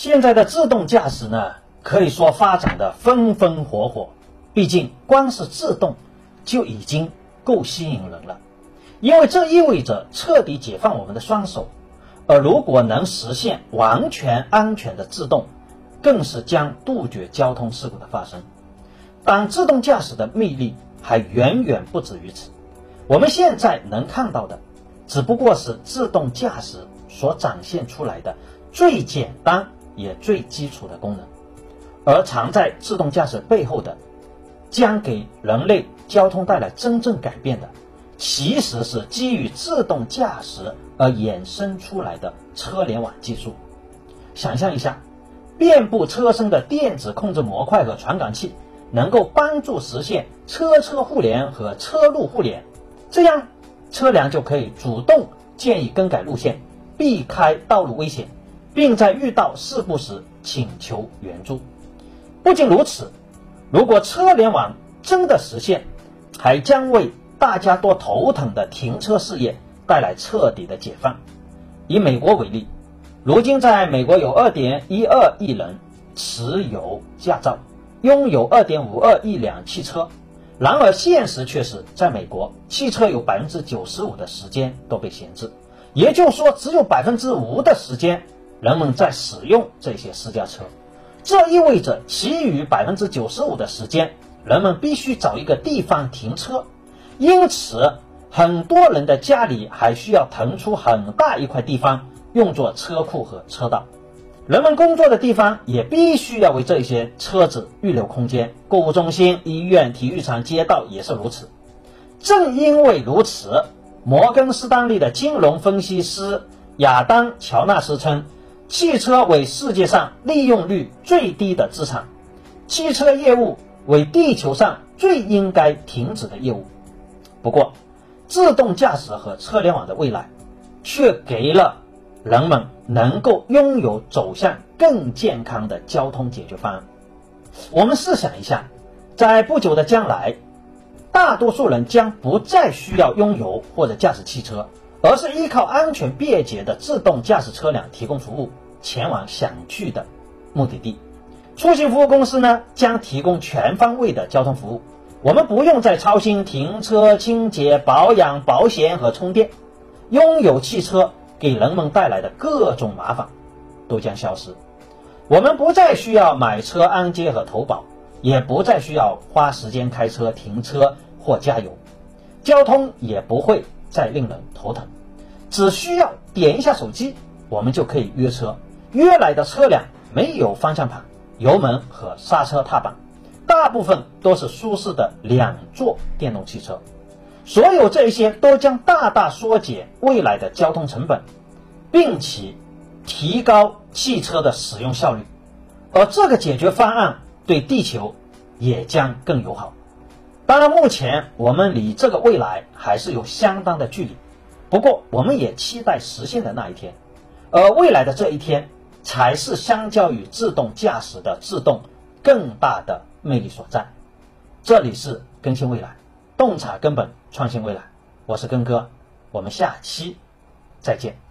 现在的自动驾驶呢，可以说发展的风风火火。毕竟，光是自动就已经够吸引人了，因为这意味着彻底解放我们的双手。而如果能实现完全安全的自动，更是将杜绝交通事故的发生。但自动驾驶的魅力还远远不止于此。我们现在能看到的，只不过是自动驾驶所展现出来的最简单也最基础的功能，而藏在自动驾驶背后的，将给人类交通带来真正改变的，其实是基于自动驾驶而衍生出来的车联网技术。想象一下，遍布车身的电子控制模块和传感器，能够帮助实现车车互联和车路互联。这样，车辆就可以主动建议更改路线，避开道路危险，并在遇到事故时请求援助。不仅如此，如果车联网真的实现，还将为大家多头疼的停车事业带来彻底的解放。以美国为例，如今在美国有2.12亿人持有驾照，拥有2.52亿辆汽车。然而，现实却是，在美国，汽车有百分之九十五的时间都被闲置，也就是说，只有百分之五的时间人们在使用这些私家车。这意味着，其余百分之九十五的时间，人们必须找一个地方停车。因此，很多人的家里还需要腾出很大一块地方用作车库和车道。人们工作的地方也必须要为这些车子预留空间，购物中心、医院、体育场、街道也是如此。正因为如此，摩根士丹利的金融分析师亚当·乔纳斯称，汽车为世界上利用率最低的资产，汽车业务为地球上最应该停止的业务。不过，自动驾驶和车联网的未来，却给了。人们能够拥有走向更健康的交通解决方案。我们试想一下，在不久的将来，大多数人将不再需要拥有或者驾驶汽车，而是依靠安全便捷的自动驾驶车辆提供服务，前往想去的目的地。出行服务公司呢，将提供全方位的交通服务，我们不用再操心停车、清洁、保养、保险和充电。拥有汽车。给人们带来的各种麻烦都将消失，我们不再需要买车安接和投保，也不再需要花时间开车停车或加油，交通也不会再令人头疼，只需要点一下手机，我们就可以约车。约来的车辆没有方向盘、油门和刹车踏板，大部分都是舒适的两座电动汽车。所有这些都将大大缩减未来的交通成本，并且提高汽车的使用效率，而这个解决方案对地球也将更友好。当然，目前我们离这个未来还是有相当的距离，不过我们也期待实现的那一天。而未来的这一天，才是相较于自动驾驶的自动更大的魅力所在。这里是更新未来。洞察根本，创新未来。我是根哥，我们下期再见。